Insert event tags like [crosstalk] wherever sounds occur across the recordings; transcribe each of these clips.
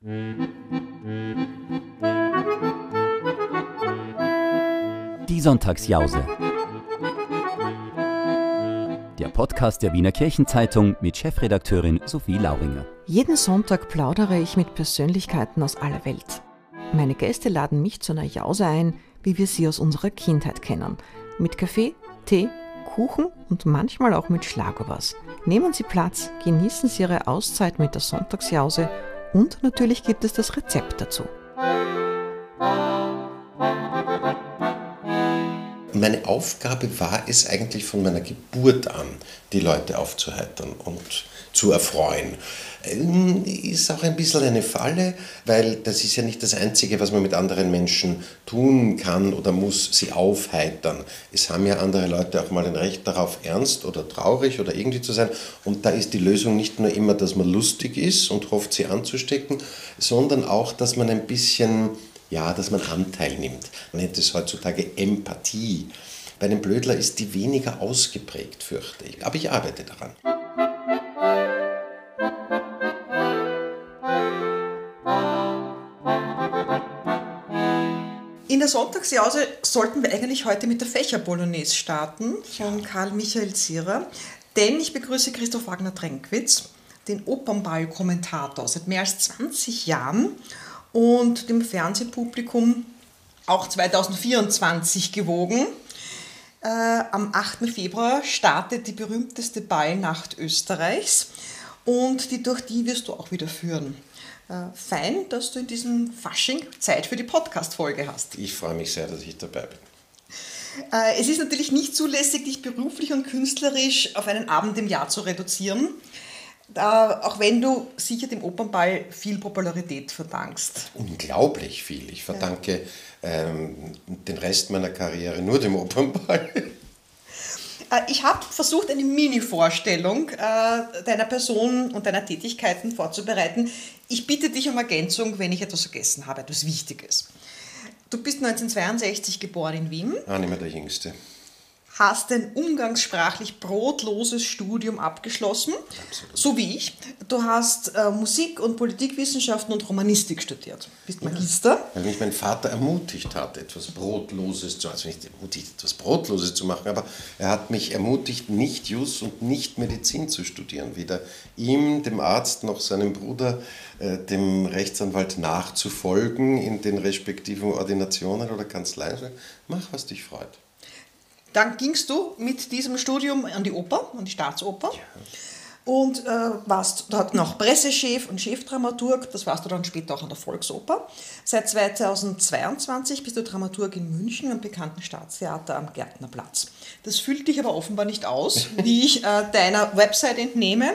Die Sonntagsjause. Der Podcast der Wiener Kirchenzeitung mit Chefredakteurin Sophie Lauringer. Jeden Sonntag plaudere ich mit Persönlichkeiten aus aller Welt. Meine Gäste laden mich zu einer Jause ein, wie wir sie aus unserer Kindheit kennen. Mit Kaffee, Tee, Kuchen und manchmal auch mit Schlagobers. Nehmen Sie Platz, genießen Sie Ihre Auszeit mit der Sonntagsjause und natürlich gibt es das Rezept dazu. Meine Aufgabe war es eigentlich von meiner Geburt an, die Leute aufzuheitern und zu erfreuen. Ähm, ist auch ein bisschen eine Falle, weil das ist ja nicht das Einzige, was man mit anderen Menschen tun kann oder muss, sie aufheitern. Es haben ja andere Leute auch mal ein Recht darauf, ernst oder traurig oder irgendwie zu sein. Und da ist die Lösung nicht nur immer, dass man lustig ist und hofft, sie anzustecken, sondern auch, dass man ein bisschen, ja, dass man Anteil nimmt. Man nennt es heutzutage Empathie. Bei einem Blödler ist die weniger ausgeprägt, fürchte ich. Aber ich arbeite daran. In der Sonntagsjause sollten wir eigentlich heute mit der Fächer-Bolognese starten von Karl Michael Zierer, denn ich begrüße Christoph Wagner-Trenkwitz, den Opernball-Kommentator seit mehr als 20 Jahren und dem Fernsehpublikum auch 2024 gewogen. Äh, am 8. Februar startet die berühmteste Ballnacht Österreichs und die durch die wirst du auch wieder führen. Äh, fein, dass du in diesem Fasching Zeit für die Podcast-Folge hast. Ich freue mich sehr, dass ich dabei bin. Äh, es ist natürlich nicht zulässig, dich beruflich und künstlerisch auf einen Abend im Jahr zu reduzieren, auch wenn du sicher dem Opernball viel Popularität verdankst. Unglaublich viel. Ich verdanke ja. ähm, den Rest meiner Karriere nur dem Opernball. Äh, ich habe versucht, eine Mini-Vorstellung äh, deiner Person und deiner Tätigkeiten vorzubereiten. Ich bitte dich um Ergänzung, wenn ich etwas vergessen habe, etwas Wichtiges. Du bist 1962 geboren in Wien. Ah, nicht mehr der Jüngste hast ein umgangssprachlich brotloses Studium abgeschlossen, Absolut. so wie ich. Du hast äh, Musik- und Politikwissenschaften und Romanistik studiert, bist Magister. Ja, weil mich mein Vater ermutigt hat, etwas Brotloses zu, also nicht ermutigt, etwas Brotloses zu machen, aber er hat mich ermutigt, nicht Jus und nicht Medizin zu studieren, weder ihm, dem Arzt, noch seinem Bruder, äh, dem Rechtsanwalt nachzufolgen in den respektiven Ordinationen oder Kanzleien. Mach, was dich freut. Dann gingst du mit diesem Studium an die Oper, an die Staatsoper. Ja. Und äh, warst dort noch Pressechef und Chefdramaturg, das warst du dann später auch an der Volksoper. Seit 2022 bist du Dramaturg in München am bekannten Staatstheater am Gärtnerplatz. Das füllt dich aber offenbar nicht aus, [laughs] wie ich äh, deiner Website entnehme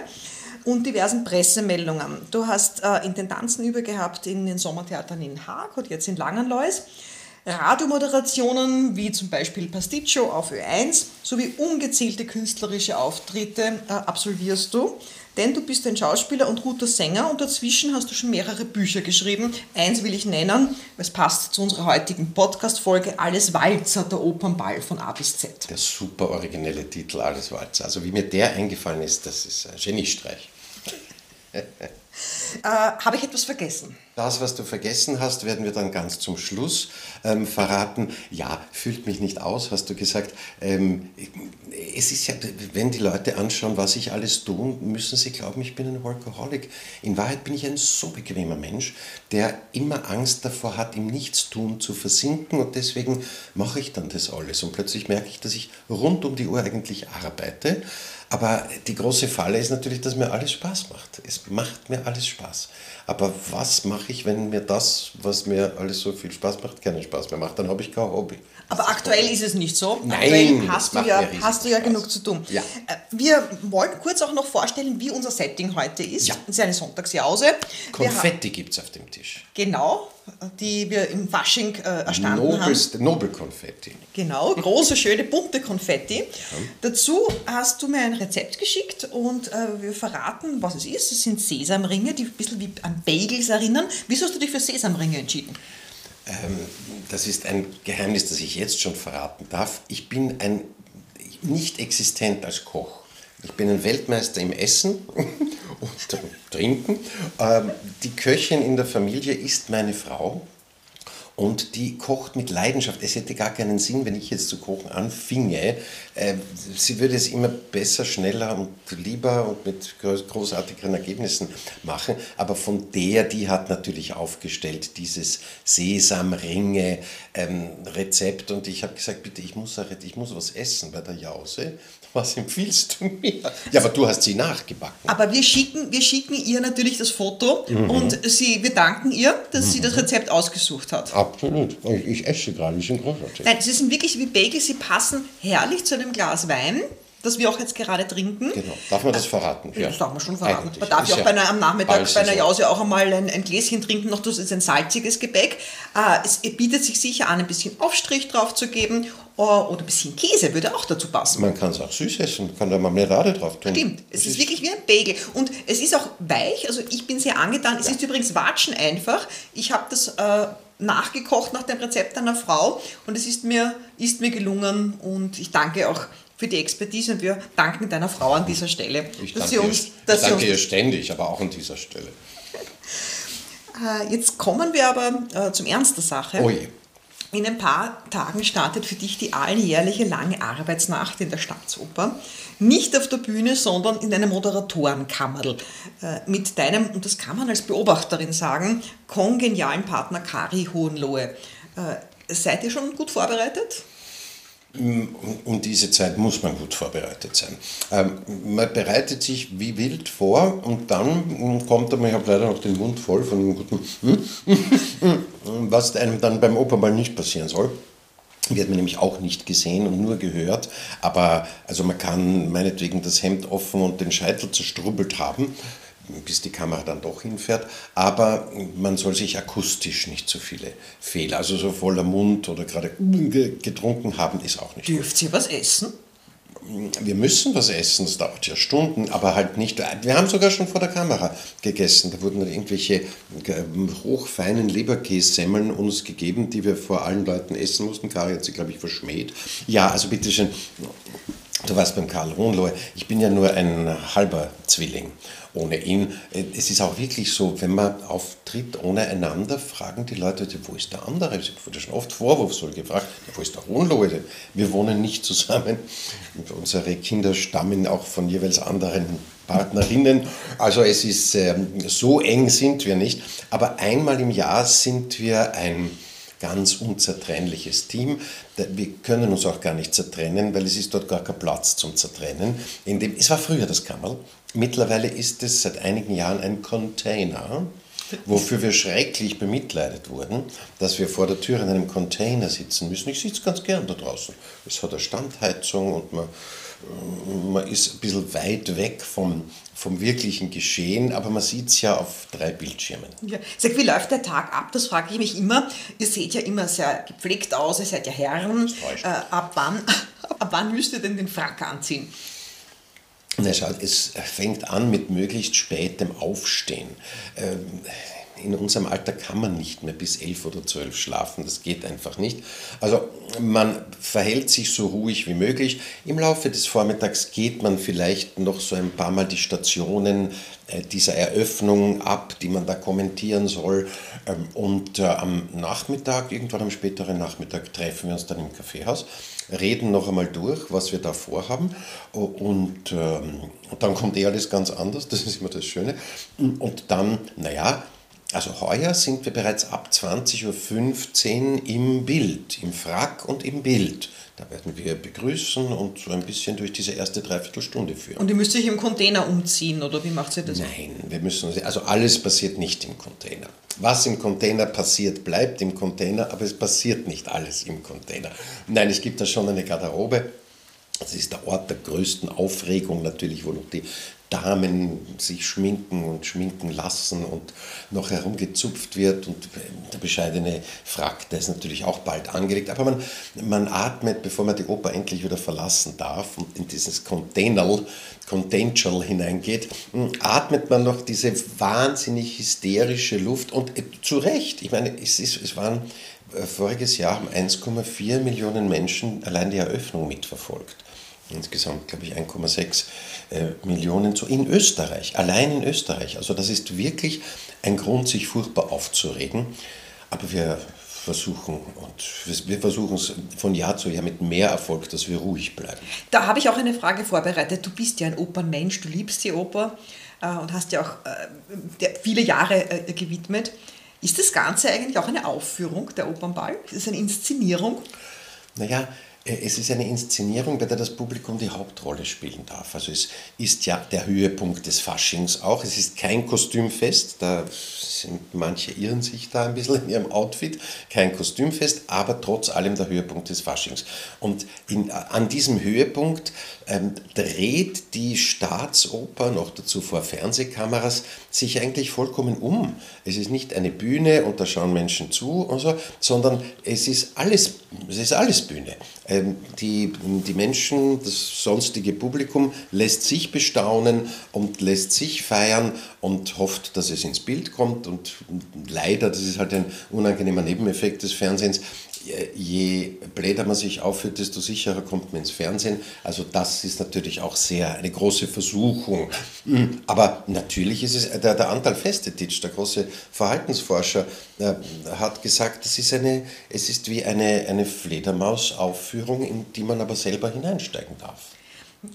und diversen Pressemeldungen. Du hast äh, Intendanzen übergehabt in den Sommertheatern in Haag und jetzt in Langenlois. Radiomoderationen wie zum Beispiel Pasticcio auf Ö1 sowie ungezählte künstlerische Auftritte äh, absolvierst du. Denn du bist ein Schauspieler und guter Sänger und dazwischen hast du schon mehrere Bücher geschrieben. Eins will ich nennen, es passt zu unserer heutigen Podcast-Folge Alles Walzer, der Opernball von A bis Z. Der super originelle Titel Alles Walzer. Also wie mir der eingefallen ist, das ist ein Geniestreich. [laughs] Äh, Habe ich etwas vergessen? Das, was du vergessen hast, werden wir dann ganz zum Schluss ähm, verraten. Ja, fühlt mich nicht aus, hast du gesagt. Ähm, es ist ja, wenn die Leute anschauen, was ich alles tue, müssen sie glauben, ich bin ein Workaholic. In Wahrheit bin ich ein so bequemer Mensch, der immer Angst davor hat, im Nichtstun zu versinken und deswegen mache ich dann das alles. Und plötzlich merke ich, dass ich rund um die Uhr eigentlich arbeite. Aber die große Falle ist natürlich, dass mir alles Spaß macht. Es macht mir alles Spaß. Aber was mache ich, wenn mir das, was mir alles so viel Spaß macht, keinen Spaß mehr macht? Dann habe ich kein Hobby. Aber aktuell ist es nicht so. Nein, aktuell hast du ja, hast du ja genug zu tun. Ja. Äh, wir wollten kurz auch noch vorstellen, wie unser Setting heute ist. Ja. Es ist eine Sonntagsjause. Konfetti gibt es auf dem Tisch. Genau, die wir im Fasching äh, erstanden Nobelst, haben. Nobelkonfetti. Genau, große, schöne, bunte Konfetti. Ja. Dazu hast du mir ein Rezept geschickt und äh, wir verraten, was es ist. Es sind Sesamringe, die ein bisschen wie an Bagels erinnern. Wieso hast du dich für Sesamringe entschieden? Ähm, das ist ein Geheimnis, das ich jetzt schon verraten darf. Ich bin ein nicht existent als Koch. Ich bin ein Weltmeister im Essen [laughs] und trinken. Ähm, die Köchin in der Familie ist meine Frau. Und die kocht mit Leidenschaft. Es hätte gar keinen Sinn, wenn ich jetzt zu kochen anfinge. Äh, sie würde es immer besser, schneller und lieber und mit großartigeren Ergebnissen machen. Aber von der, die hat natürlich aufgestellt dieses Sesamringe-Rezept. Ähm, und ich habe gesagt, bitte, ich muss, ich muss was essen bei der Jause. Was empfiehlst du mir? Ja, aber du hast sie nachgebacken. Aber wir schicken, wir schicken ihr natürlich das Foto mhm. und sie, wir danken ihr, dass mhm. sie das Rezept ausgesucht hat. Absolut. Ich, ich esse gerade, die sind großartig. Nein, sie sind wirklich wie Bagels, sie passen herrlich zu einem Glas Wein das wir auch jetzt gerade trinken. Genau. Darf man das verraten? Ja, das darf man schon verraten. Eigentlich. Man darf ja auch bei einer, am Nachmittag bei einer Jause auch einmal ein, ein, Gläschen trinken, noch das ist ein salziges Gebäck. Äh, es bietet sich sicher an, ein bisschen Aufstrich drauf zu geben oder ein bisschen Käse würde auch dazu passen. Man kann es auch süß essen, man kann da Marmelade drauf tun. Stimmt, es ist, ist, wirklich wie ein Bagel. Und es ist auch weich, also ich bin sehr angetan. Es ja. ist übrigens Watschen einfach. Ich habe das äh, nachgekocht nach dem Rezept einer Frau und es ist mir, ist mir gelungen und ich danke auch für die Expertise und wir danken deiner Frau an dieser Stelle. Ich danke, uns, ihr, ich danke ihr ständig, aber auch an dieser Stelle. [laughs] Äh, jetzt kommen wir aber äh, zum Ernst der Sache. Oh je. In ein paar Tagen startet für dich die alljährliche lange Arbeitsnacht in der Staatsoper. Nicht auf der Bühne, sondern in einem Moderatorenkammerl. Äh, mit deinem, und das kann man als Beobachterin sagen, kongenialen Partner Kari Hohenlohe. Seid ihr schon gut vorbereitet? Um diese Zeit muss man gut vorbereitet sein. Ähm, man bereitet sich wie wild vor und dann kommt aber, ich habe leider noch den Mund voll von dem guten, [laughs] was einem dann beim Opernball nicht passieren soll. Wird man nämlich auch nicht gesehen und nur gehört. Aber also man kann meinetwegen das Hemd offen und den Scheitel zerstrubbelt haben bis die Kamera dann doch hinfährt. Aber man soll sich akustisch nicht zu viele Fehler, also so voller Mund oder gerade getrunken haben, ist auch nicht. Dürft ihr was essen? Wir müssen was essen, es dauert ja Stunden, aber halt nicht. Wir haben sogar schon vor der Kamera gegessen. Da wurden irgendwelche hochfeinen Leberkässemmeln uns gegeben, die wir vor allen Leuten essen mussten. Kari hat sie, glaube ich, verschmäht. Ja, also bitteschön, du warst beim Karl Hohenlohe. Ich bin ja nur ein halber Zwilling ohne ihn. Äh, es ist auch wirklich so, wenn man auftritt ohne einander, fragen die Leute, wo ist der andere? Ich wurde schon oft vorwurfsvoll gefragt, wo ist der Hohenlohe? Wir wohnen nicht zusammen. Unsere Kinder stammen auch von jeweils anderen Partnerinnen. Also es ist, ähm, so eng sind wir nicht. Aber einmal im Jahr sind wir ein ganz unzertrennliches Team. Wir können uns auch gar nicht zertrennen, weil es ist dort gar kein Platz zum Zertrennen. In dem, es war früher das Kammerl, Mittlerweile ist es seit einigen Jahren ein Container, wofür wir schrecklich bemitleidet wurden, dass wir vor der Tür in einem Container sitzen müssen. Ich sitze ganz gern da draußen. Es hat eine Standheizung und man, man ist ein bisschen weit weg vom, vom wirklichen Geschehen, aber man sieht es ja auf drei Bildschirmen. Ja. Sag, wie läuft der Tag ab? Das frage ich mich immer. Ihr seht ja immer sehr gepflegt aus, ihr seid ja Herren. Äh, ab, wann, [laughs] ab wann müsst ihr denn den Frack anziehen? Na, schaut, es fängt an mit möglichst spätem Aufstehen. Ähm, in unserem Alter kann man nicht mehr bis elf oder zwölf schlafen, das geht einfach nicht. Also man verhält sich so ruhig wie möglich. Im Laufe des Vormittags geht man vielleicht noch so ein paar Mal die Stationen äh, dieser Eröffnung ab, die man da kommentieren soll. Ähm, und äh, am Nachmittag, irgendwann am späteren Nachmittag, treffen wir uns dann im Kaffeehaus, reden noch einmal durch, was wir da vorhaben. Ähm, und dann kommt eh alles ganz anders, das ist immer das Schöne. Und dann, naja, also heuer sind wir bereits ab 20.15 Uhr im Bild, im Frack und im Bild. Da werden wir begrüßen und so ein bisschen durch diese erste Dreiviertelstunde führen. Und ihr müsst euch im Container umziehen oder wie macht ihr das? Nein, wir müssen, also alles passiert nicht im Container. Was im Container passiert, bleibt im Container, aber es passiert nicht alles im Container. Nein, es gibt da schon eine Garderobe. Das ist der Ort der größten Aufregung natürlich, wo noch die Damen sich schminken und schminken lassen und noch herumgezupft wird und der bescheidene Frack, der ist natürlich auch bald angelegt. Aber man, man atmet, bevor man die Oper endlich wieder verlassen darf und in dieses Container, Containal hineingeht, atmet man noch diese wahnsinnig hysterische Luft und äh, zu Recht. Ich meine, es, ist, es waren äh, voriges Jahr haben 1,4 Millionen Menschen allein die Eröffnung mitverfolgt. Insgesamt glaube ich 1,6 äh, Millionen zu, in Österreich, allein in Österreich. Also das ist wirklich ein Grund, sich furchtbar aufzuregen. Aber wir versuchen und wir versuchen es von Jahr zu Jahr mit mehr Erfolg, dass wir ruhig bleiben. Da habe ich auch eine Frage vorbereitet. Du bist ja ein Opernmensch, du liebst die Oper äh, und hast ja auch äh, viele Jahre äh, gewidmet. Ist das Ganze eigentlich auch eine Aufführung, der Opernball? Ist es eine Inszenierung? Naja, es ist eine Inszenierung, bei der das Publikum die Hauptrolle spielen darf. Also es ist ja der Höhepunkt des Faschings auch. Es ist kein Kostümfest, da sind manche irren sich da ein bisschen in ihrem Outfit. Kein Kostümfest, aber trotz allem der Höhepunkt des Faschings. Und in, an diesem Höhepunkt ähm, dreht die Staatsoper, noch dazu vor Fernsehkameras, sich eigentlich vollkommen um. Es ist nicht eine Bühne und da schauen Menschen zu und so, sondern es ist alles, es ist alles Bühne. Ähm, die, die Menschen, das sonstige Publikum lässt sich bestaunen und lässt sich feiern und hofft, dass es ins Bild kommt und leider, das ist halt ein unangenehmer Nebeneffekt des Fernsehens, je bläder man sich aufführt, desto sicherer kommt man ins Fernsehen. Also das ist natürlich auch sehr eine große Versuchung. Aber natürlich ist es, der, der Antal Festetitsch, der große Verhaltensforscher, äh, hat gesagt, es ist, eine, es ist wie eine, eine Fledermaus-Aufführung, in die man aber selber hineinsteigen darf.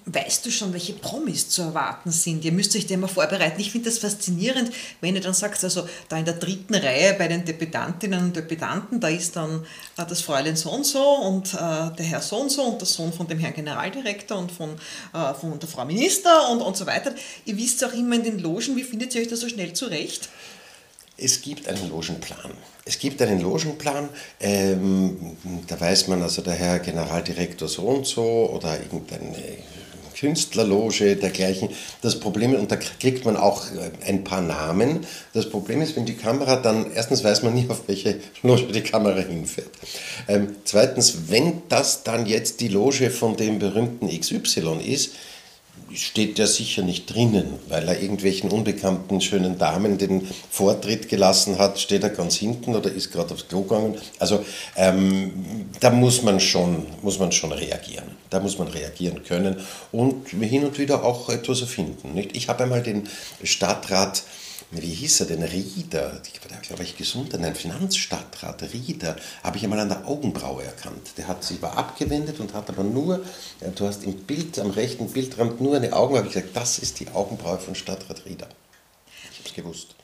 Weißt du schon, welche Promis zu erwarten sind? Ihr müsst euch da immer vorbereiten. Ich finde das faszinierend, wenn ihr dann sagt, also da in der dritten Reihe bei den Deputantinnen und Deputanten, da ist dann äh, das Fräulein so und so und äh, der Herr so und so und der Sohn von dem Herrn Generaldirektor und von, äh, von der Frau Minister und, und so weiter. Ihr wisst auch immer in den Logen, wie findet ihr euch da so schnell zurecht? Es gibt einen Logenplan. Es gibt einen Logenplan, ähm, da weiß man also der Herr Generaldirektor so und so oder irgendeine Künstlerloge, dergleichen. Das Problem, und da kriegt man auch äh, ein paar Namen. Das Problem ist, wenn die Kamera dann, erstens weiß man nie, auf welche Loge die Kamera hinfährt. Ähm, zweitens, wenn das dann jetzt die Loge von dem berühmten XY ist, steht der sicher nicht drinnen, weil er irgendwelchen unbekannten schönen Damen den Vortritt gelassen hat, steht er ganz hinten oder ist gerade aufs Klo gegangen. Also ähm, da muss man, schon, muss man schon reagieren. Da muss man reagieren können und hin und wieder auch etwas erfinden. Nicht? Ich habe einmal den Stadtrat wie hieß er denn, Rieder, der glaube ich gesunden, ein Finanzstadtrat, Rieder, habe ich einmal an der Augenbraue erkannt. Der hat sich war abgewendet und hat aber nur, du hast im Bild, am rechten Bildrand nur eine Augenbraue, ich gesagt, das ist die Augenbraue von Stadtrat Rieder. Ich habe es gewusst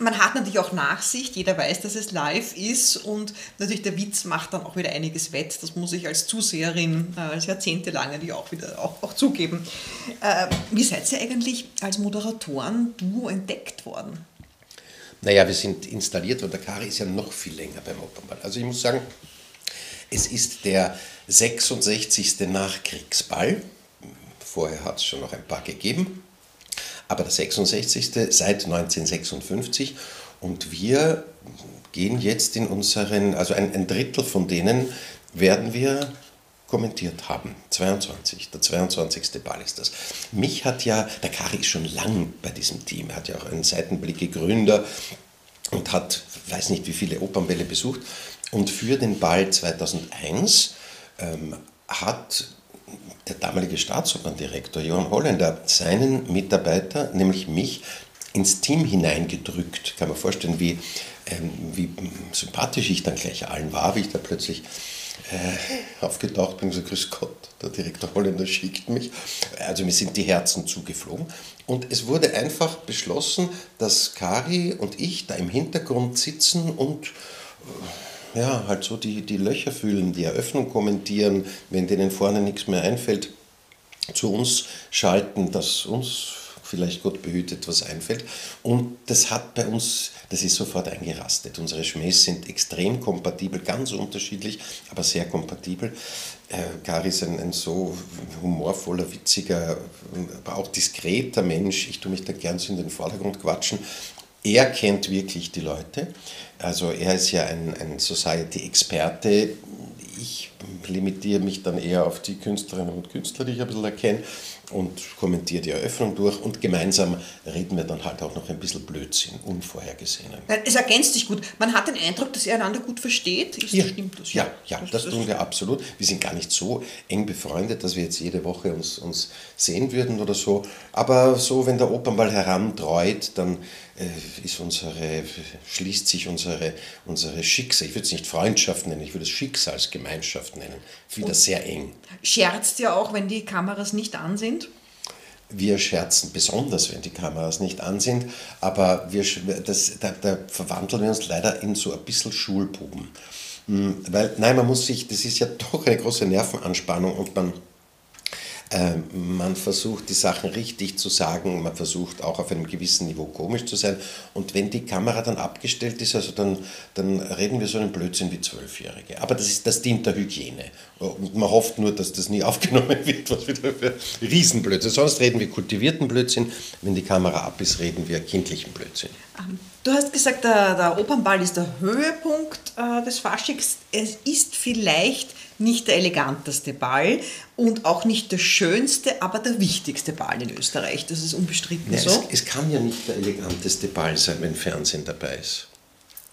man hat natürlich auch Nachsicht, jeder weiß, dass es live ist und natürlich der Witz macht dann auch wieder einiges wett. Das muss ich als Zuseherin, äh, als jahrzehntelange die auch wieder auch, auch zugeben. Äh, wie seid ihr eigentlich als Moderatoren du entdeckt worden? Naja, wir sind installiert und der Kari ist ja noch viel länger beim Opernball. Also ich muss sagen, es ist der 66. Nachkriegsball. Vorher hat es schon noch ein paar gegeben aber der 66. seit 1956 und wir gehen jetzt in unseren, also ein, ein Drittel von denen werden wir kommentiert haben. 22, der 22. Ball ist das. Mich hat ja, der Kari ist schon lang bei diesem Team, er hat ja auch einen Seitenblick Gründer und hat, weiß nicht wie viele Opernbälle besucht. Und für den Ball 2001 ähm, hat der damalige Staatsoperndirektor Johann Holländer seinen Mitarbeiter, nämlich mich, ins Team hineingedrückt. Kann man vorstellen, wie, ähm, wie sympathisch ich dann gleich allen war, wie ich da plötzlich äh, aufgetaucht bin und gesagt, grüß Gott, der Direktor Holländer schickt mich. Also mir sind die Herzen zugeflogen. Und es wurde einfach beschlossen, dass Kari und ich da im Hintergrund sitzen und äh, ja, halt so die, die Löcher fühlen, die Eröffnung kommentieren, wenn denen vorne nichts mehr einfällt, zu uns schalten, dass uns vielleicht Gott behütet was einfällt. Und das hat bei uns, das ist sofort eingerastet. Unsere Schmähs sind extrem kompatibel, ganz unterschiedlich, aber sehr kompatibel. Äh, Gary ist ein, ein, so humorvoller, witziger, aber auch diskreter Mensch. Ich tue mich da gern so in den Vordergrund quatschen. Er kennt wirklich die Leute. Also er ist ja ein, ein Society-Experte. Ich limitiere mich dann eher auf die Künstlerinnen und Künstler, die ich ein bisschen erkenne und kommentiere die Eröffnung durch und gemeinsam reden wir dann halt auch noch ein bisschen Blödsinn, unvorhergesehenen. Es ergänzt sich gut. Man hat den Eindruck, dass ihr einander gut versteht. Ist, ja, stimmt das? Ja, ja, das, das tun wir absolut. Wir sind gar nicht so eng befreundet, dass wir jetzt jede Woche uns, uns sehen würden oder so. Aber so, wenn der Opernball herantreut, dann ist unsere, schließt sich unsere, unsere Schicksal, ich würde es nicht Freundschaft nennen, ich würde es Schicksalsgemeinschaft nennen, wieder sehr eng. Scherzt ihr auch, wenn die Kameras nicht an sind? Wir scherzen besonders, wenn die Kameras nicht an sind, aber wir, das, da, da verwandeln wir uns leider in so ein bisschen Schulbuben. Hm, weil, nein, man muss sich, das ist ja [laughs] doch eine große Nervenanspannung und man man versucht, die Sachen richtig zu sagen, man versucht auch auf einem gewissen Niveau komisch zu sein. Und wenn die Kamera dann abgestellt ist, also dann, dann reden wir so einen Blödsinn wie Zwölfjährige. Aber das, ist, das dient der Hygiene. Und man hofft nur, dass das nie [laughs] aufgenommen wird, was wieder für Riesenblödsinn. Sonst reden wir kultivierten Blödsinn. Wenn die Kamera ab ist, reden wir kindlichen Blödsinn. Ähm, du hast gesagt, der, der Opernball ist der Höhepunkt äh, des Faschings. Es ist vielleicht nicht der eleganteste Ball und auch nicht der schönste, aber der wichtigste Ball in Österreich. Das ist unbestritten ja, so. Es, es, kann ja nicht der eleganteste Ball sein, wenn Fernsehen dabei ist.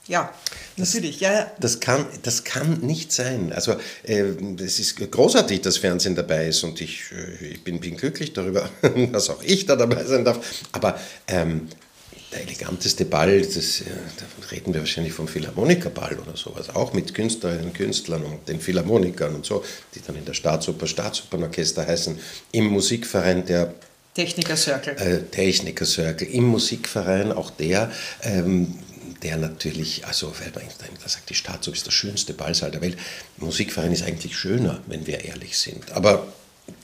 Ja, natürlich. Das, ja. das, kann, das kann nicht sein. Also äh, es ist großartig, dass Fernsehen dabei ist und ich, äh, ich bin, bin glücklich darüber, [laughs] dass auch ich da dabei sein darf. Aber ähm, der eleganteste Ball, das, da reden wir wahrscheinlich vom Philharmonikerball oder sowas, auch mit Künstlerinnen und Künstlern und den Philharmonikern und so, die dann in der Staatsoper, Staatsopernorchester heißen, im Musikverein der Techniker Circle. Äh, Techniker Circle, im Musikverein auch der, ähm, der natürlich, also weil man da sagt, die Staatsoper ist der schönste Ballsaal der Welt. Musikverein ist eigentlich schöner, wenn wir ehrlich sind. Aber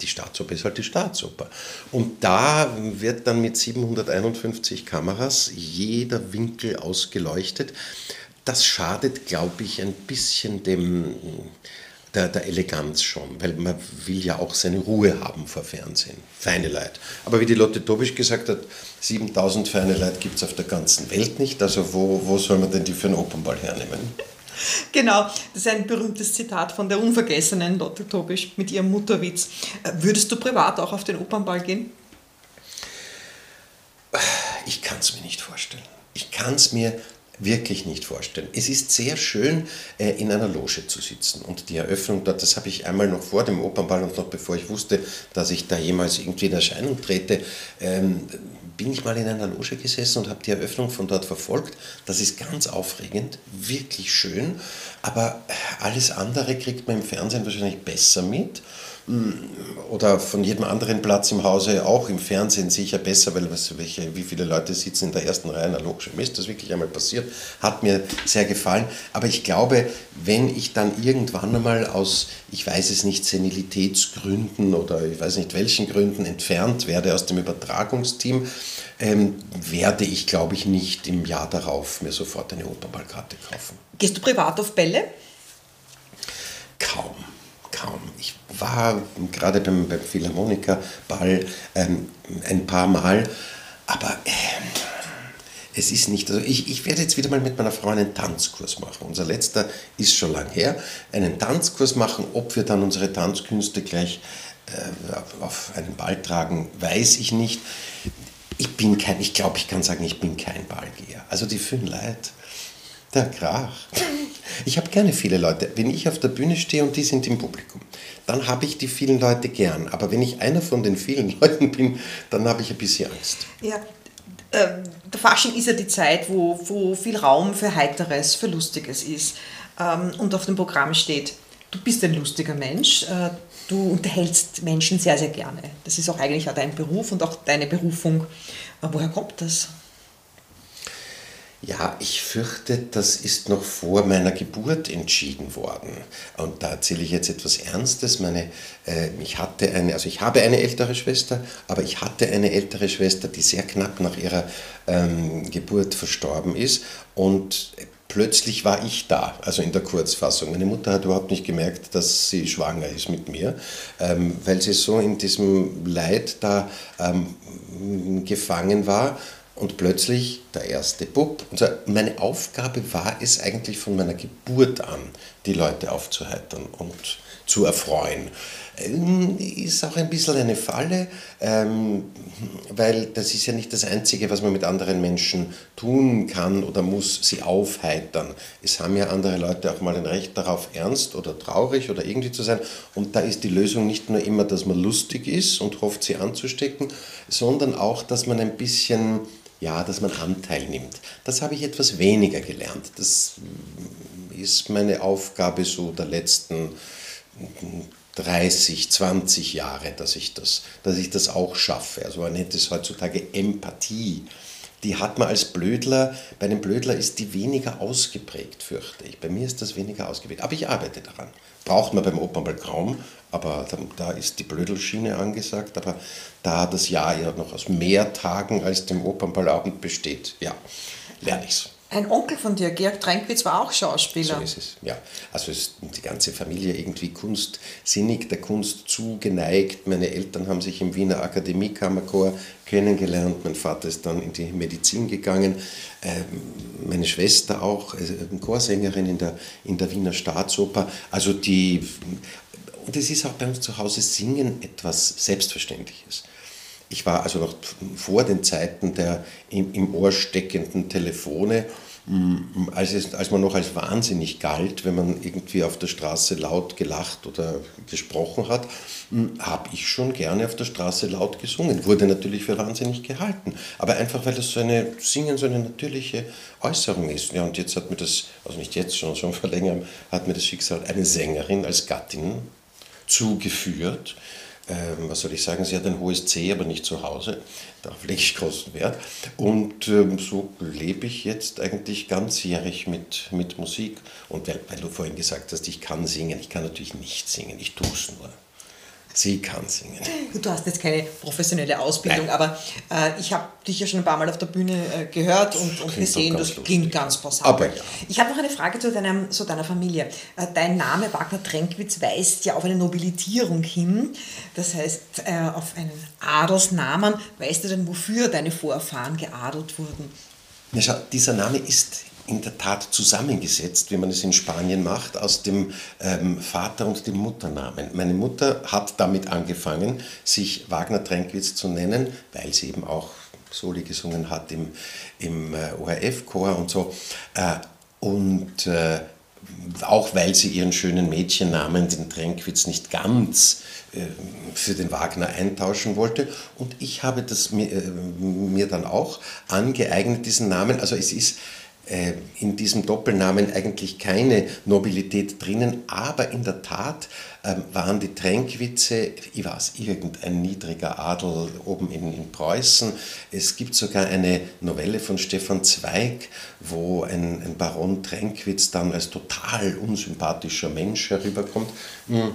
die Staatsoper ist halt die Staatsoper. Und da wird dann mit 751 Kameras jeder Winkel ausgeleuchtet. Das schadet, glaube ich, ein bisschen dem, der, der, Eleganz schon, weil man will ja auch seine Ruhe haben vor Fernsehen. Feine Leid. Aber wie die Lotte Tobisch gesagt hat, 7000 feine Leid gibt es auf der ganzen Welt nicht. Also wo, wo soll man denn die für einen Opernball hernehmen? [laughs] Genau, das ist ein berühmtes Zitat von der unvergessenen Lotte Tobisch mit ihrem Mutterwitz. Würdest du privat auch auf den Opernball gehen? Ich kann es mir nicht vorstellen. Ich kann es mir wirklich nicht vorstellen. Es ist sehr schön, äh, in einer Loge zu sitzen. Und die Eröffnung dort, das habe ich einmal noch vor dem Opernball und noch bevor ich wusste, dass ich da jemals irgendwie in Erscheinung trete, ähm, bin ich mal in einer Loge gesessen und habe die Eröffnung von dort verfolgt. Das ist ganz aufregend, wirklich schön, aber alles andere kriegt man im Fernsehen wahrscheinlich besser mit oder von jedem anderen Platz im Hause auch im Fernsehen sicher besser, weil was, welche, wie viele Leute sitzen in der ersten Reihe analog. Mir ist das wirklich einmal passiert, hat mir sehr gefallen. Aber ich glaube, wenn ich dann irgendwann einmal aus, ich weiß es nicht, Senilitätsgründen oder ich weiß nicht welchen Gründen entfernt werde aus dem Übertragungsteam, ähm, werde ich, glaube ich, nicht im Jahr darauf mir sofort eine Opernballkarte kaufen. Gehst du privat auf Bälle? Kaum kaum. Ich war gerade beim, beim Philharmoniker-Ball ähm, ein paar Mal, aber äh, es ist nicht, also ich, ich werde jetzt wieder mal mit meiner Frau einen Tanzkurs machen. Unser letzter ist schon lang her. Einen Tanzkurs machen, ob wir dann unsere Tanzkünste gleich äh, auf einen Ball tragen, weiß ich nicht. Ich bin kein, ich glaube, ich kann sagen, ich bin kein Ballgeher. Also die fünf Leute, der Krach. Ich habe gerne viele Leute. Wenn ich auf der Bühne stehe und die sind im Publikum, dann habe ich die vielen Leute gern. Aber wenn ich einer von den vielen [laughs] Leuten bin, dann habe ich ein bisschen Angst. Ja, äh, der Fasching ist ja die Zeit, wo, wo viel Raum für Heiteres, für Lustiges ist. Ähm, und auf dem Programm steht, du bist ein lustiger Mensch, äh, du unterhältst Menschen sehr, sehr gerne. Das ist auch eigentlich auch dein Beruf und auch deine Berufung. Aber woher kommt das? Ja, ich fürchte, das ist noch vor meiner Geburt entschieden worden. Und da erzähle ich jetzt etwas Ernstes. Meine, äh, ich hatte eine, also ich habe eine ältere Schwester, aber ich hatte eine ältere Schwester, die sehr knapp nach ihrer ähm, Geburt verstorben ist. Und plötzlich war ich da, also in der Kurzfassung. Meine Mutter hat überhaupt nicht gemerkt, dass sie schwanger ist mit mir, ähm, weil sie so in diesem Leid da ähm, gefangen war Und plötzlich der erste Bub. Und meine Aufgabe war es eigentlich von meiner Geburt an, die Leute aufzuheitern und zu erfreuen. Ähm, ist auch ein bisschen eine Falle, ähm, weil das ist ja nicht das Einzige, was man mit anderen Menschen tun kann oder muss, sie aufheitern. Es haben ja andere Leute auch mal ein Recht darauf, ernst oder traurig oder irgendwie zu sein. Und da ist die Lösung nicht nur immer, dass man lustig ist und hofft, sie anzustecken, sondern auch, dass man ein bisschen, ja, dass man Anteil nimmt. Das habe ich etwas weniger gelernt. Das ist meine Aufgabe so der letzten 30, 20 Jahre, dass ich das, dass ich das auch schaffe. Also man nennt es heutzutage Empathie. Die hat man als Blödler, bei einem Blödler ist die weniger ausgeprägt, fürchte ich. Bei mir ist das weniger ausgeprägt. Aber ich arbeite daran. Braucht man beim Opernball kaum, aber da, ist die Blödelschiene angesagt. Aber da das Jahr ja noch aus mehr Tagen als dem Opernballabend besteht, ja, lerne ich es. Ein Onkel von dir, Georg Trenkwitz, war auch Schauspieler. So ist es, ja. Also ist die ganze Familie irgendwie kunstsinnig, der Kunst zugeneigt. Meine Eltern haben sich im Wiener Akademiekammerchor kennengelernt. Mein Vater ist dann in die Medizin gegangen. Ähm, meine Schwester auch, also Chorsängerin in der, in der Wiener Staatsoper. Also die, und es ist auch bei uns zu Hause Singen etwas Selbstverständliches. Ich war also noch vor den Zeiten der im, im Ohr steckenden Telefone, als, es, als man noch als wahnsinnig galt, wenn man irgendwie auf der Straße laut gelacht oder gesprochen hat, habe ich schon gerne auf der Straße laut gesungen. Wurde natürlich für wahnsinnig gehalten, aber einfach weil das so eine Singen so eine natürliche Äußerung ist. Ja, und jetzt hat mir das, also nicht jetzt schon, schon vor längerem, hat mir das Schicksal eine Sängerin als Gattin zugeführt ähm, was soll ich sagen, sie hat ein hohes C, aber nicht zu Hause. Darauf lege ich großen Wert. Und ähm, so lebe ich jetzt eigentlich ganzjährig mit, mit Musik. Und weil, weil, du vorhin gesagt hast, ich kann singen, ich kann natürlich nicht singen, ich tue es nur. Sie kann singen. Du hast jetzt keine professionelle Ausbildung, Nein. aber äh, ich habe dich ja schon ein paar Mal auf der Bühne äh, gehört und, und gesehen, das lustig. klingt ganz passabel. Aber ja. Ich habe noch eine Frage zu, deinem, zu deiner Familie. Äh, dein Name Wagner Trenkwitz weist ja auf eine Nobilitierung hin, das heißt äh, auf einen Adelsnamen. Weißt du denn, wofür deine Vorfahren geadelt wurden? Ja, schau, dieser Name ist in der Tat zusammengesetzt, wie man es in Spanien macht, aus dem ähm, Vater- und dem Mutternamen. Meine Mutter hat damit angefangen, sich Wagner Tränkwitz zu nennen, weil sie eben auch Soli gesungen hat im, im äh, ORF-Chor und so. Äh, und äh, auch weil sie ihren schönen Mädchennamen, den Tränkwitz, nicht ganz äh, für den Wagner eintauschen wollte. Und ich habe das mir, äh, mir dann auch angeeignet, diesen Namen. Also es ist in diesem Doppelnamen eigentlich keine Nobilität drinnen, aber in der Tat ähm, waren die Tränkwitze, ich weiß, irgendein niedriger Adel oben in, in Preußen. Es gibt sogar eine Novelle von Stefan Zweig, wo ein, ein Baron Tränkwitz dann als total unsympathischer Mensch herüberkommt. Hm.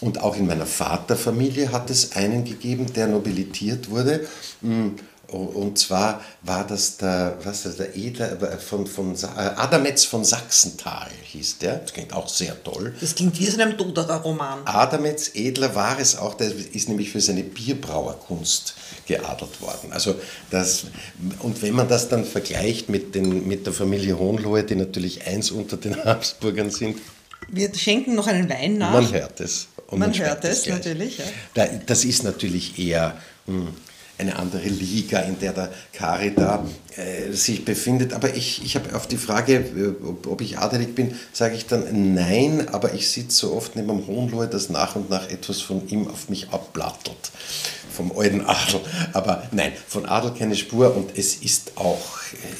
Und auch in meiner Vaterfamilie hat es einen gegeben, der nobilitiert wurde. Und zwar war das der, was ist der Edler äh, von, von äh, Adametz von Sachsenthal hieß der. Das klingt auch sehr toll. Das klingt wie aus einem Doderer-Roman. Adametz Edler war es auch, der ist nämlich für seine Bierbrauerkunst geadelt worden. Also das, und wenn man das dann vergleicht mit, den, mit der Familie Hohenlohe, die natürlich eins unter den [laughs] Habsburgern sind. Wir schenken noch einen Wein nach. Man hört es. man, man hört es, natürlich. Ja. Das ist natürlich eher hm, eine andere Liga, in der der Kari da äh, sich befindet. Aber ich, ich habe auf die Frage, äh, ob, ob, ich adelig bin, sage ich dann nein, aber ich sitze so oft neben dem Hohenlohe, dass nach und nach etwas von ihm auf mich abplattelt. Vom alten Adel. Aber nein, von Adel keine Spur und es ist auch,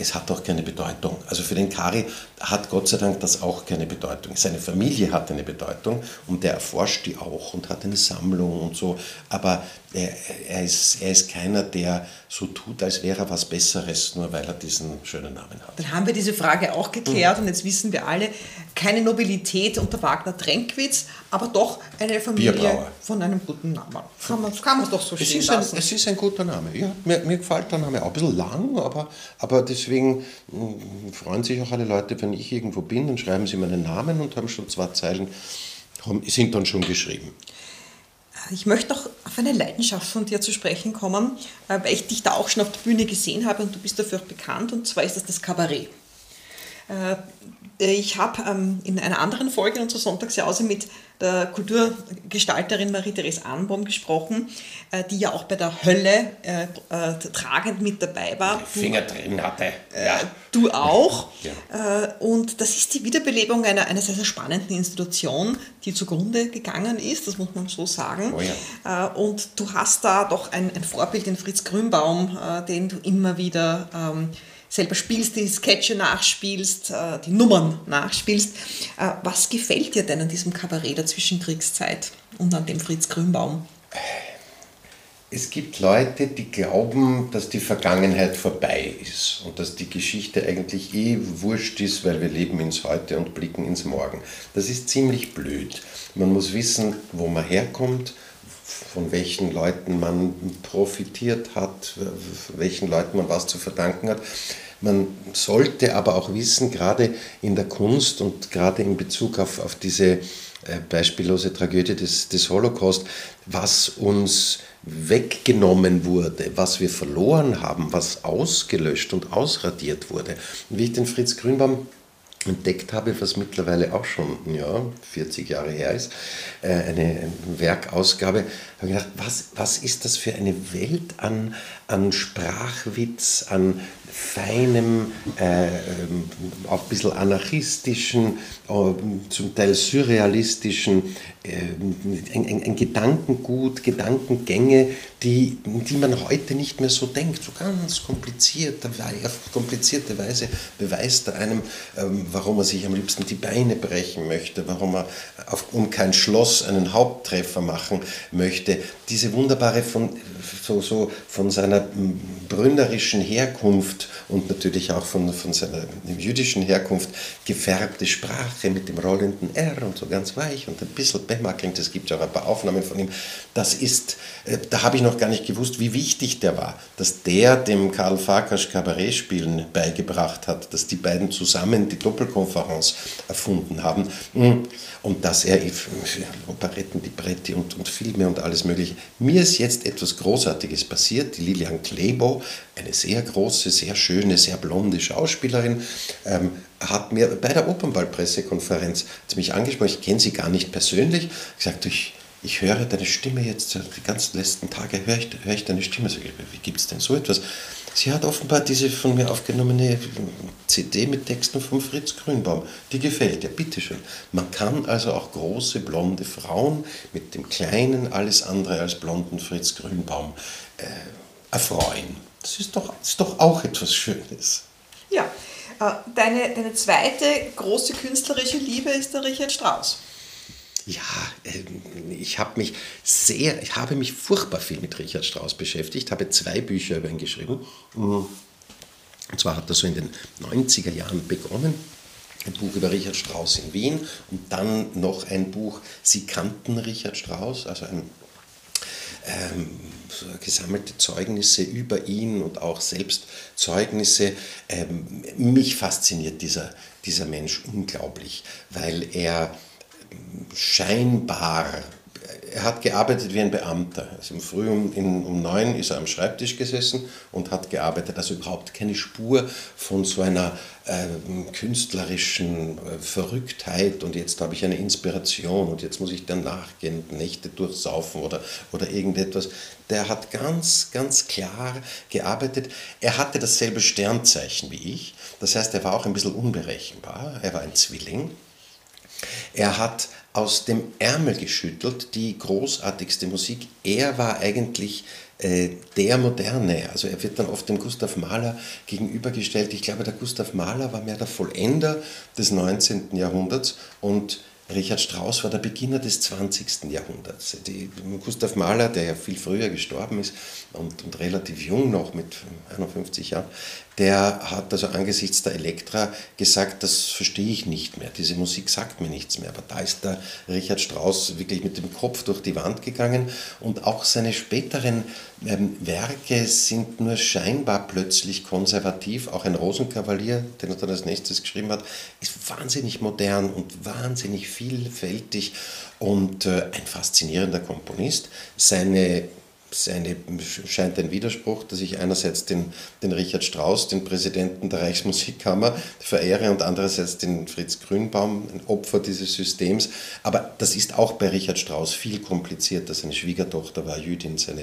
es hat auch keine Bedeutung. Also für den Kari hat Gott sei Dank das auch keine Bedeutung. Seine Familie hat eine Bedeutung und der erforscht die auch und hat eine Sammlung und so. Aber er, er, ist, er ist keiner, der so tut, als wäre er was Besseres, nur weil er diesen schönen Namen hat. Dann haben wir diese Frage auch geklärt mhm. und jetzt wissen wir alle, keine Nobilität unter Wagner Trenkwitz, aber doch eine Familie Bierbrauer. von einem guten Namen. Kann man, kann man doch so stehen es lassen. Ein, es ist ein guter Name. Ja, mir, mir gefällt der Name auch ein bisschen lang, aber, aber deswegen mh, hm, freuen sich auch alle Leute, wenn ich irgendwo bin, dann schreiben sie meinen Namen und haben schon zwei Zeilen, haben, sind dann schon geschrieben. Ich möchte noch auf eine Leidenschaft von dir zu sprechen kommen, äh, weil ich dich da auch schon auf der Bühne gesehen habe und du bist dafür auch bekannt, und zwar ist das das Kabarett. Äh, ich habe ähm, in einer anderen Folge unserer Sonntagsjause mit der Kulturgestalterin Marie-Therese Anbaum gesprochen, äh, die ja auch bei der Hölle äh, äh, tragend mit dabei war. Finger drin hatte. Äh, ja. Du auch. [laughs] Ja. Äh, und das ist die Wiederbelebung einer, einer sehr, sehr spannenden Institution, die zugrunde gegangen ist, das muss man so sagen. Oh ja. Äh, und du hast da doch ein, ein Vorbild in Fritz Grünbaum, den du immer wieder ähm, selber spielst, die Sketche nachspielst, äh, die Nummern nachspielst. Äh, was gefällt dir denn an diesem Kabarett der Zwischenkriegszeit und an dem Fritz Grünbaum? Es gibt Leute, die glauben, dass die Vergangenheit vorbei ist und dass die Geschichte eigentlich eh wurscht ist, weil wir leben ins Heute und blicken ins Morgen. Das ist ziemlich blöd. Man muss wissen, wo man herkommt, von welchen Leuten man profitiert hat, welchen Leuten man was zu verdanken hat. Man sollte aber auch wissen, gerade in der Kunst und gerade in Bezug auf, auf diese äh, beispiellose Tragödie des, des Holocaust, was uns weggenommen wurde, was wir verloren haben, was ausgelöscht und ausradiert wurde. Und wie ich den Fritz Grünbaum entdeckt habe, was mittlerweile auch schon ja, 40 Jahre her ist, äh, eine Werkausgabe, habe ich gedacht, was, was ist das für eine Welt an, an Sprachwitz, an feinem, äh, auch ein bisschen anarchistischen, äh, zum Teil surrealistischen, äh, ein, ein, ein, Gedankengut, Gedankengänge, die, die man heute nicht mehr so denkt. So ganz komplizierte, komplizierte Weise beweist er einem, ähm, warum er sich am liebsten die Beine brechen möchte, warum er auf, um kein Schloss einen Haupttreffer machen möchte. Diese wunderbare von, so, so von seiner brünnerischen Herkunft und natürlich auch von, von seiner jüdischen Herkunft gefärbte Sprache mit dem rollenden R und so ganz weich und ein bisschen Bemacking, es gibt ja auch ein paar Aufnahmen von ihm. Das ist, äh, da habe ich noch gar nicht gewusst, wie wichtig der war, dass der dem Karl Farkas Kabarettspielen beigebracht hat, dass die beiden zusammen die Doppelkonferenz erfunden haben hm. und dass er Operetten, Libretti und, und Filme und alles mögliche. Mir ist jetzt etwas Großartiges passiert. Die Lilian Klebo, eine sehr große, sehr schöne, sehr blonde Schauspielerin, ähm, hat mir bei der Opernball-Pressekonferenz mich angesprochen, ich kenne sie gar nicht persönlich, gesagt, ich, ich höre deine Stimme jetzt, die ganzen letzten Tage höre ich, höre ich deine Stimme. So, wie gibt es denn so etwas? Sie hat offenbar diese von mir aufgenommene CD mit Texten von Fritz Grünbaum. Die gefällt ihr, bitteschön. Man kann also auch große blonde Frauen mit dem kleinen, alles andere als blonden Fritz Grünbaum äh, erfreuen. Das ist doch, ist doch auch etwas Schönes. Ja, äh, deine, deine zweite große künstlerische Liebe ist der Richard Strauss. Ja, ähm, ich habe mich sehr, ich habe mich furchtbar viel mit Richard Strauss beschäftigt, habe zwei Bücher über ihn geschrieben. Und zwar hat er so in den 90er Jahren begonnen, ein Buch über Richard Strauss in Wien und dann noch ein Buch, Sie kannten Richard Strauss, also ein ähm, gesammelte Zeugnisse über ihn und auch selbst Zeugnisse. Ähm, mich fasziniert dieser, dieser Mensch unglaublich, weil er scheinbar er hat gearbeitet wie ein Beamter. Also Früh um, in, um neun ist er am Schreibtisch gesessen und hat gearbeitet. Also überhaupt keine Spur von so einer äh, künstlerischen äh, Verrücktheit und jetzt habe ich eine Inspiration und jetzt muss ich dann nachgehen, Nächte durchsaufen oder, oder irgendetwas. Der hat ganz, ganz klar gearbeitet. Er hatte dasselbe Sternzeichen wie ich. Das heißt, er war auch ein bisschen unberechenbar. Er war ein Zwilling. Er hat aus dem Ärmel geschüttelt die großartigste Musik. Er war eigentlich äh, der Moderne. Also er wird dann oft dem Gustav Mahler gegenübergestellt. Ich glaube, der Gustav Mahler war mehr der Vollender des 19. Jahrhunderts und Richard Strauss war der Beginner des 20. Jahrhunderts. Die, Gustav Mahler, der ja viel früher gestorben ist und, und relativ jung noch mit 51 Jahren, der hat also angesichts der Elektra gesagt, das verstehe ich nicht mehr, diese Musik sagt mir nichts mehr. Aber da ist der Richard Strauss wirklich mit dem Kopf durch die Wand gegangen und auch seine späteren ähm, Werke sind nur scheinbar plötzlich konservativ. Auch ein Rosenkavalier, den er dann als nächstes geschrieben hat, ist wahnsinnig modern und wahnsinnig vielfältig und äh, ein faszinierender Komponist. Seine seine, scheint ein Widerspruch, dass ich einerseits den, den Richard Strauss, den Präsidenten der Reichsmusikkammer, verehre und andererseits den Fritz Grünbaum, ein Opfer dieses Systems. Aber das ist auch bei Richard Strauss viel komplizierter. Seine Schwiegertochter war Jüdin, seine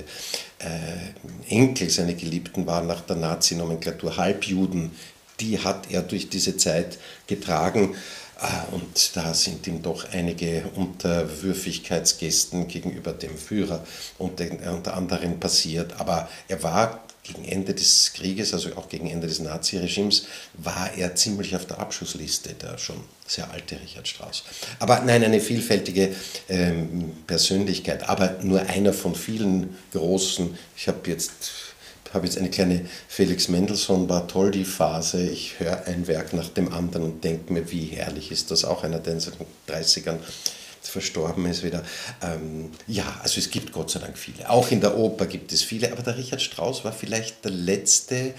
äh, Enkel, seine Geliebten waren nach der Nazi-Nomenklatur Halbjuden. Die hat er durch diese Zeit getragen. Ah, und da sind ihm doch einige Unterwürfigkeitsgesten gegenüber dem Führer unter anderem passiert. Aber er war gegen Ende des Krieges, also auch gegen Ende des Naziregimes, war er ziemlich auf der Abschussliste, der schon sehr alte Richard Strauss. Aber nein, eine vielfältige ähm, Persönlichkeit, aber nur einer von vielen großen. Ich habe jetzt habe jetzt eine kleine Felix Mendelssohn Bartholdy-Phase. Ich höre ein Werk nach dem anderen und denke mir, wie herrlich ist das. Auch einer, der in den 30ern verstorben ist wieder. Ähm, ja, also es gibt Gott sei Dank viele. Auch in der Oper gibt es viele, aber der Richard Strauss war vielleicht der letzte,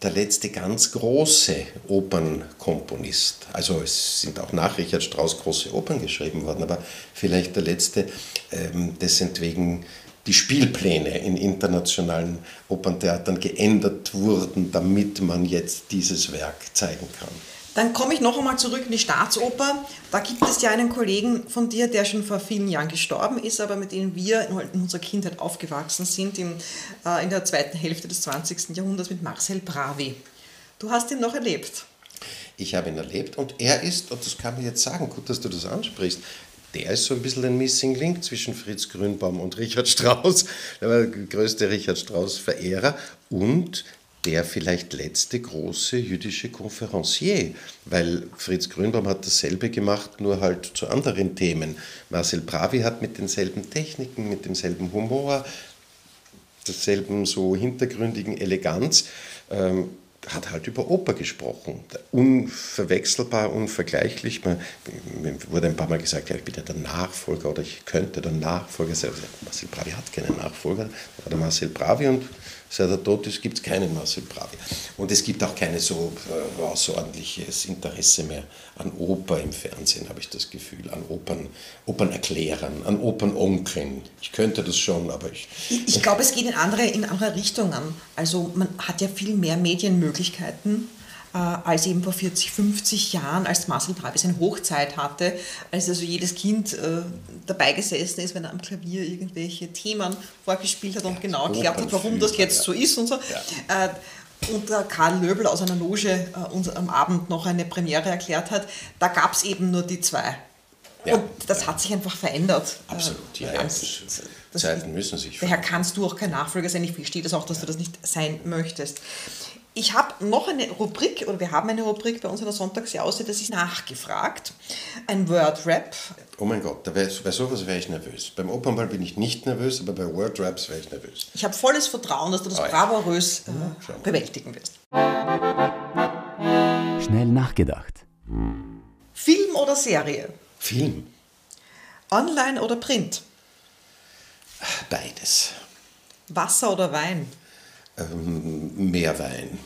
der letzte ganz große Opernkomponist. Also es sind auch nach Richard Strauss große Opern geschrieben worden, aber vielleicht der letzte, ähm, dessen wegen die Spielpläne in internationalen Operntheatern geändert wurden, damit man jetzt dieses Werk zeigen kann. Dann komme ich noch einmal zurück in die Staatsoper. Da gibt es ja einen Kollegen von dir, der schon vor vielen Jahren gestorben ist, aber mit dem wir in unserer Kindheit aufgewachsen sind, in, äh, in der zweiten Hälfte des 20. Jahrhunderts mit Marcel Bravi. Du hast ihn noch erlebt. Ich habe ihn erlebt und er ist, und das kann man jetzt sagen, gut, dass du das ansprichst, der ist so ein bisschen ein Missing Link zwischen Fritz Grünbaum und Richard Strauss. Der größte Richard Strauss-Verehrer und der vielleicht letzte große jüdische Konferencier, weil Fritz Grünbaum hat dasselbe gemacht, nur halt zu anderen Themen. Marcel Bravi hat mit denselben Techniken, mit demselben Humor, derselben so hintergründigen Eleganz ähm, hat halt über Oper gesprochen. Unverwechselbar, unvergleichlich. Man, mir wurde ein paar Mal gesagt, ja, ich bin ja der Nachfolger oder ich könnte der Nachfolger sein. Marcel Bravi hat keinen Nachfolger, war der Marcel Bravi und seit er tot ist, gibt es keinen Marcel Bravi. Und es gibt auch kein so äh, außerordentliches Interesse mehr an Oper im Fernsehen, habe ich das Gefühl, an Opern, Opernerklärern, an Opernonkeln. Ich könnte das schon, aber ich... Ich, ich glaube, es geht in andere, in andere Richtungen. Also man hat ja viel mehr Medienmöglichkeiten als eben vor 40, 50 Jahren, als Marcel Bravi seine Hochzeit hatte, als also jedes Kind äh, dabei gesessen ist, wenn er am Klavier irgendwelche Themen vorgespielt hat und genau erklärt hat, warum das jetzt so ist und so. Ja. Äh, und der Karl Löbel aus einer Loge äh, uns am Abend noch eine Premiere erklärt hat, da gab es eben nur die zwei. Ja, und das ja. hat sich einfach verändert. Absolut, ja. ja Zeiten müssen sich verändern. Daher kannst du auch kein Nachfolger sein. Ich verstehe das auch, dass du das nicht sein möchtest. Ich habe noch eine Rubrik, oder wir haben eine Rubrik bei uns in der Sonntagsjause, das ist nachgefragt. Ein Word-Rap. Oh mein Gott, bei sowas wäre ich nervös. Beim Opernball bin ich nicht nervös, aber bei Word-Raps wäre ich nervös. Ich habe volles Vertrauen, dass du das oh ja. bravourös äh, bewältigen wirst. Schnell nachgedacht. Film oder Serie? Film. Online oder Print? Beides. Wasser oder Wein? Ähm, mehr Wein.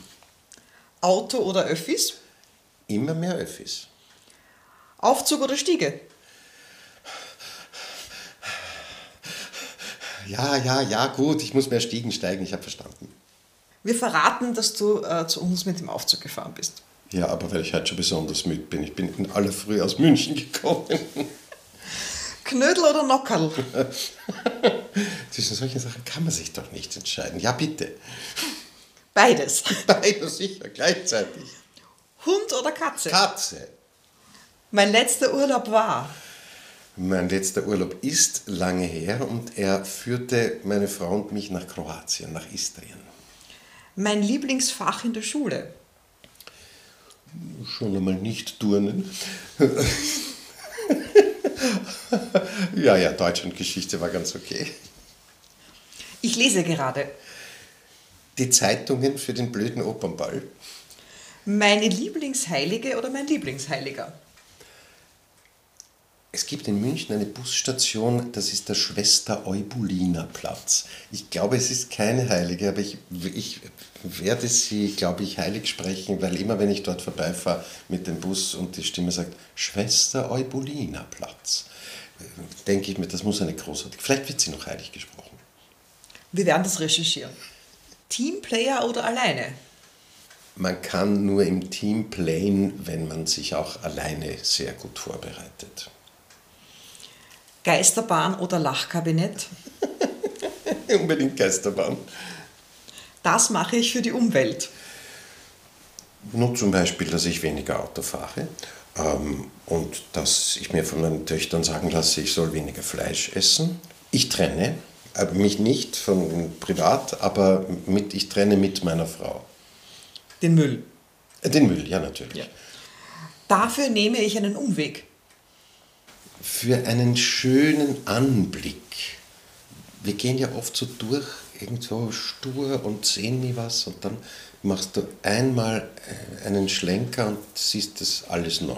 Auto oder Öffis? Immer mehr Öffis. Aufzug oder Stiege? Ja, ja, ja, gut, ich muss mehr Stiegen steigen, ich habe verstanden. Wir verraten, dass du äh, zu uns mit dem Aufzug gefahren bist. Ja, aber weil ich heute schon besonders müde bin. Ich bin in aller Früh aus München gekommen. Knödel oder Nockerl? [laughs] Zwischen solchen Sachen kann man sich doch nicht entscheiden. Ja, bitte. Beides. [laughs] Beides sicher, gleichzeitig. Hund oder Katze? Katze. Mein letzter Urlaub war? Mein letzter Urlaub ist lange her und er führte meine Frau und mich nach Kroatien, nach Istrien. Mein Lieblingsfach in der Schule? Schon einmal nicht Turnen. [laughs] ja, ja, Deutsch und Geschichte war ganz okay. Ich lese gerade. Die Zeitungen für den blöden Opernball. Meine Lieblingsheilige oder mein Lieblingsheiliger? Es gibt in München eine Busstation, das ist der Schwester Eubulina Platz. Ich glaube, es ist keine Heilige, aber ich, ich werde sie, glaube ich, heilig sprechen, weil immer wenn ich dort vorbeifahre mit dem Bus und die Stimme sagt, Schwester Eubulina Platz, denke ich mir, das muss eine großartige, vielleicht wird sie noch heilig gesprochen. Wir werden das recherchieren. Teamplayer oder alleine? Man kann nur im Team playen, wenn man sich auch alleine sehr gut vorbereitet. Geisterbahn oder Lachkabinett? [laughs] Unbedingt Geisterbahn. Das mache ich für die Umwelt. Nur zum Beispiel, dass ich weniger Auto fahre und dass ich mir von meinen Töchtern sagen lasse, ich soll weniger Fleisch essen. Ich trenne, aber mich nicht von privat, aber mit, ich trenne mit meiner Frau. Den Müll. Äh, Den Müll, ja natürlich. Ja. Dafür nehme ich einen Umweg. Für einen schönen Anblick. Wir gehen ja oft so durch, irgendwo stur und sehen nie was und dann machst du einmal äh, einen Schlenker und siehst das alles neu.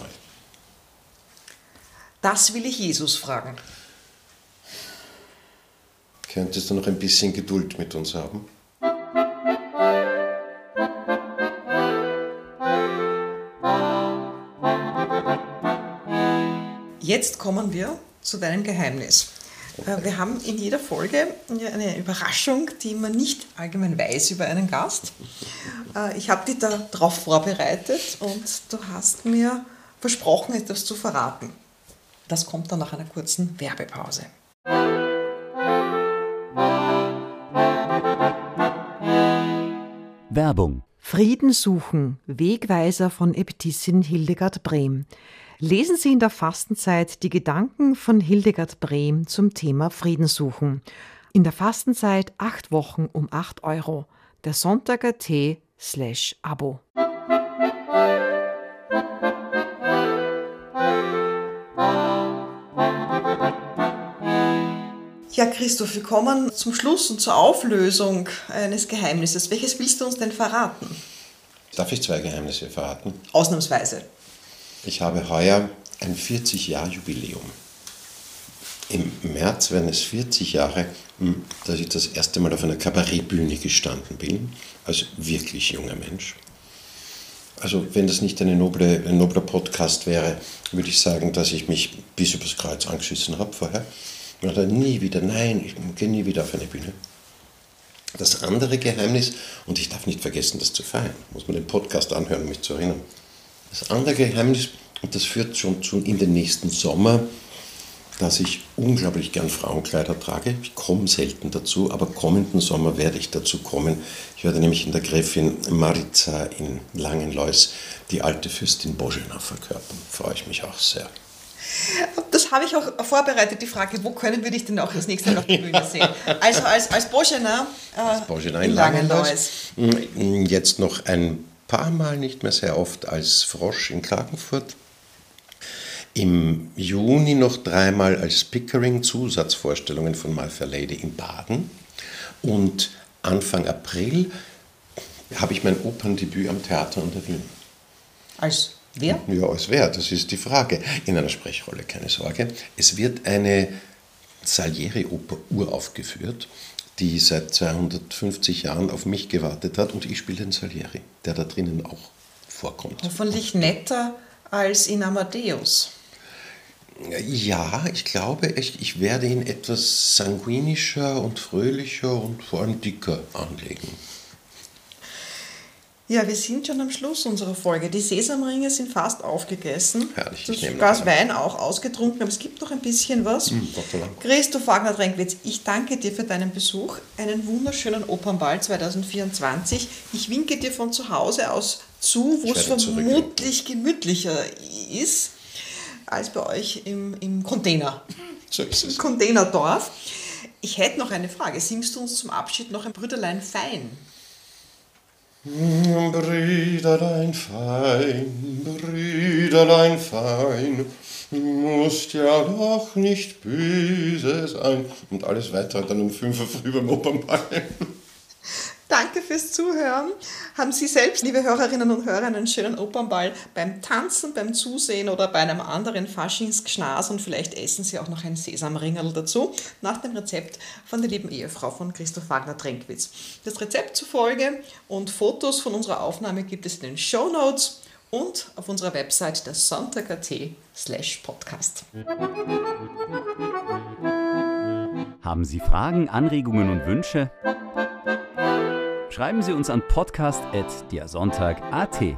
Das will ich Jesus fragen. Könntest du noch ein bisschen Geduld mit uns haben? Jetzt kommen wir zu deinem Geheimnis. Äh, Wir haben in jeder Folge eine Überraschung, die man nicht allgemein weiß über einen Gast. Äh, Ich habe dich darauf vorbereitet und du hast mir versprochen, etwas zu verraten. Das kommt dann nach einer kurzen Werbepause. Werbung. Frieden suchen, Wegweiser von Äbtissin Hildegard Brehm. Lesen Sie in der Fastenzeit die Gedanken von Hildegard Brehm zum Thema Frieden suchen. In der Fastenzeit acht Wochen um 8 Euro. Der Sonntager Tee slash Abo. Ja, Christoph, wir kommen zum Schluss und zur Auflösung eines Geheimnisses. Welches willst du uns denn verraten? Darf ich zwei Geheimnisse verraten? Ausnahmsweise. Ich habe heuer ein 40-Jahr-Jubiläum. Im März werden es 40 Jahre, dass ich das erste Mal auf einer Kabarettbühne gestanden bin, als wirklich junger Mensch. Also wenn das nicht noble, ein nobler Podcast wäre, würde ich sagen, dass ich mich bis übers Kreuz angeschissen habe vorher. Und dann nie wieder, nein, ich gehe nie wieder auf eine Bühne. Das andere Geheimnis, und ich darf nicht vergessen, das zu feiern, muss man den Podcast anhören, um mich zu erinnern. Das andere Geheimnis, und das führt schon zu in den nächsten Sommer, dass ich unglaublich gern Frauenkleider trage. Ich komme selten dazu, aber kommenden Sommer werde ich dazu kommen. Ich werde nämlich in der Gräfin Marica in Langenlois die alte Fürstin Božena verkörpern. Freue ich mich auch sehr. Das habe ich auch vorbereitet, die Frage, wo können wir dich denn auch das nächste Mal auf der Bühne sehen? Also als, als Boschena, äh, Božena in Langenlois. Jetzt noch ein paar Mal, nicht mehr sehr oft, als Frosch in Klagenfurt. Im Juni noch dreimal als Pickering Zusatzvorstellungen von My Fair Lady in Baden. Und Anfang April habe ich mein Operndebüt am Theater an der Wien. Als wer? Ja, als wer, das ist die Frage. In einer Sprechrolle, keine Sorge. Es wird eine Salieri-Oper uraufgeführt, die seit 250 Jahren auf mich gewartet hat und ich spiele den Salieri, der da drinnen auch vorkommt. Hoffentlich netter als in Amadeus. Ja, ich glaube, ich, ich werde ihn etwas sanguinischer und fröhlicher und vor allem dicker anlegen. Ja, wir sind schon am Schluss unserer Folge. Die Sesamringe sind fast aufgegessen. Herrlich, ich das nehme noch Glas. Wein auch ausgetrunken, aber es gibt noch ein bisschen was. Dank. Christoph Wagner-Drenkwitz, ich danke dir für deinen Besuch. Einen wunderschönen Opernball 2024. Ich winke dir von zu Hause aus zu, wo Ich es vermutlich gemütlicher ist als bei euch im, im Container. So ist es. Containerdorf. Ich hätte noch eine Frage. Singst du uns zum Abschied noch ein Brüderlein fein? Brüderlein fein, Brüderlein fein, musst ja doch nicht böse sein. Und alles weitere dann um 5 Uhr früh beim Opernball. Danke fürs Zuhören. Haben Sie selbst, liebe Hörerinnen und Hörer, einen schönen Opernball beim Tanzen, beim Zusehen oder bei einem anderen Faschingsgschnas und vielleicht essen Sie auch noch ein Sesamringerl dazu, nach dem Rezept von der lieben Ehefrau von Christoph Wagner-Trenkwitz. Das Rezept zufolge und Fotos von unserer Aufnahme gibt es in den Show Notes und auf unserer Website der Sonntag.at slash podcast. Haben Sie Fragen, Anregungen und Wünsche? schreiben Sie uns an podcast.diasonntag.at.